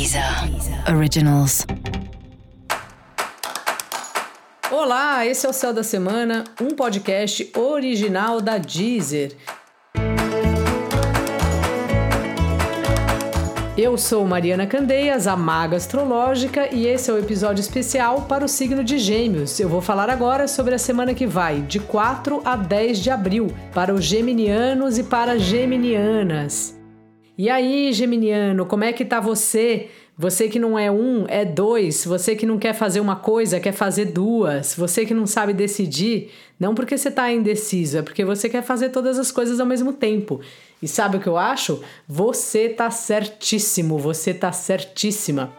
Deezer Originals. Olá, esse é o Céu da Semana, um podcast original da Deezer. Eu sou Mariana Candeias, a maga astrológica, e esse é o episódio especial para o signo de Gêmeos. Eu vou falar agora sobre a semana que vai, de 4 a 10 de abril, para os geminianos e para as geminianas. E aí, geminiano, como é que tá você? Você que não é um, é dois. Você que não quer fazer uma coisa, quer fazer duas. Você que não sabe decidir, não porque você está indeciso, é porque você quer fazer todas as coisas ao mesmo tempo. E sabe o que eu acho? Você tá certíssimo, você tá certíssima.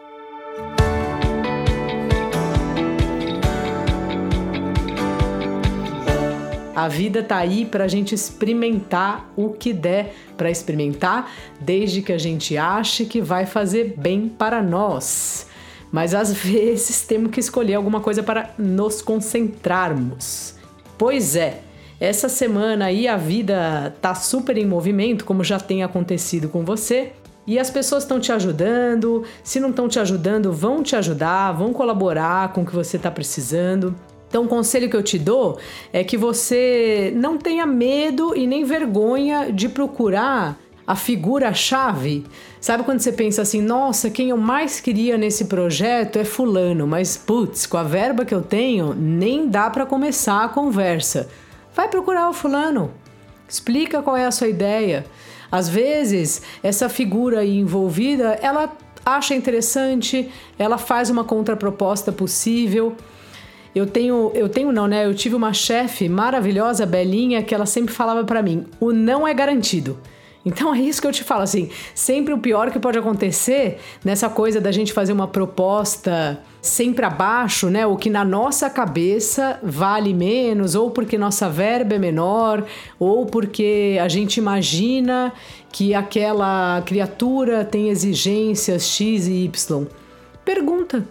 A vida tá aí para a gente experimentar o que der para experimentar, desde que a gente ache que vai fazer bem para nós. Mas às vezes temos que escolher alguma coisa para nos concentrarmos. Pois é, essa semana aí a vida tá super em movimento, como já tem acontecido com você. E as pessoas estão te ajudando. Se não estão te ajudando, vão te ajudar, vão colaborar com o que você está precisando. Então, o conselho que eu te dou é que você não tenha medo e nem vergonha de procurar a figura-chave. Sabe quando você pensa assim, nossa, quem eu mais queria nesse projeto é Fulano, mas putz, com a verba que eu tenho, nem dá para começar a conversa. Vai procurar o Fulano, explica qual é a sua ideia. Às vezes, essa figura envolvida, ela acha interessante, ela faz uma contraproposta possível. Eu tenho, eu tenho não, né? Eu tive uma chefe maravilhosa, Belinha, que ela sempre falava para mim: "O não é garantido". Então é isso que eu te falo assim, sempre o pior que pode acontecer nessa coisa da gente fazer uma proposta sempre abaixo, né? O que na nossa cabeça vale menos, ou porque nossa verba é menor, ou porque a gente imagina que aquela criatura tem exigências X e Y. Pergunta,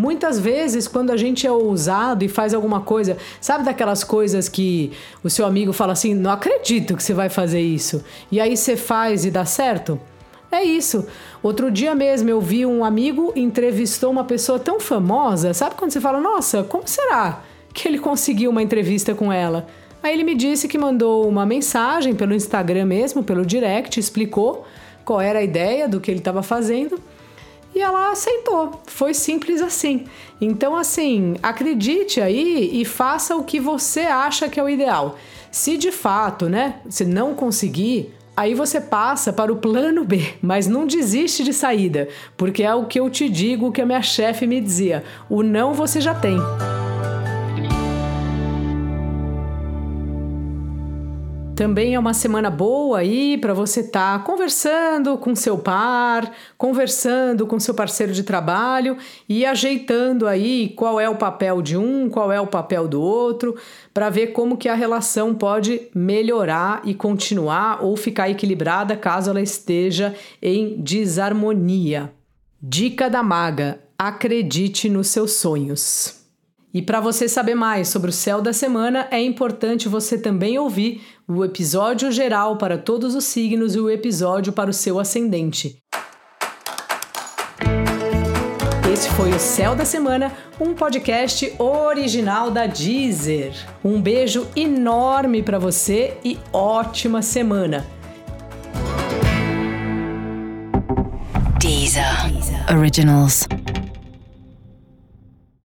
Muitas vezes, quando a gente é ousado e faz alguma coisa, sabe daquelas coisas que o seu amigo fala assim: não acredito que você vai fazer isso, e aí você faz e dá certo? É isso. Outro dia mesmo eu vi um amigo entrevistou uma pessoa tão famosa, sabe quando você fala: nossa, como será que ele conseguiu uma entrevista com ela? Aí ele me disse que mandou uma mensagem pelo Instagram mesmo, pelo direct, explicou qual era a ideia do que ele estava fazendo. E ela aceitou. Foi simples assim. Então, assim, acredite aí e faça o que você acha que é o ideal. Se de fato, né, se não conseguir, aí você passa para o plano B, mas não desiste de saída, porque é o que eu te digo, o que a minha chefe me dizia: o não você já tem. Também é uma semana boa aí para você estar tá conversando com seu par, conversando com seu parceiro de trabalho e ajeitando aí qual é o papel de um, qual é o papel do outro, para ver como que a relação pode melhorar e continuar ou ficar equilibrada caso ela esteja em desarmonia. Dica da maga: acredite nos seus sonhos. E para você saber mais sobre o céu da semana, é importante você também ouvir o episódio geral para todos os signos e o episódio para o seu ascendente. Esse foi o Céu da Semana, um podcast original da Deezer. Um beijo enorme para você e ótima semana. Deezer. Originals.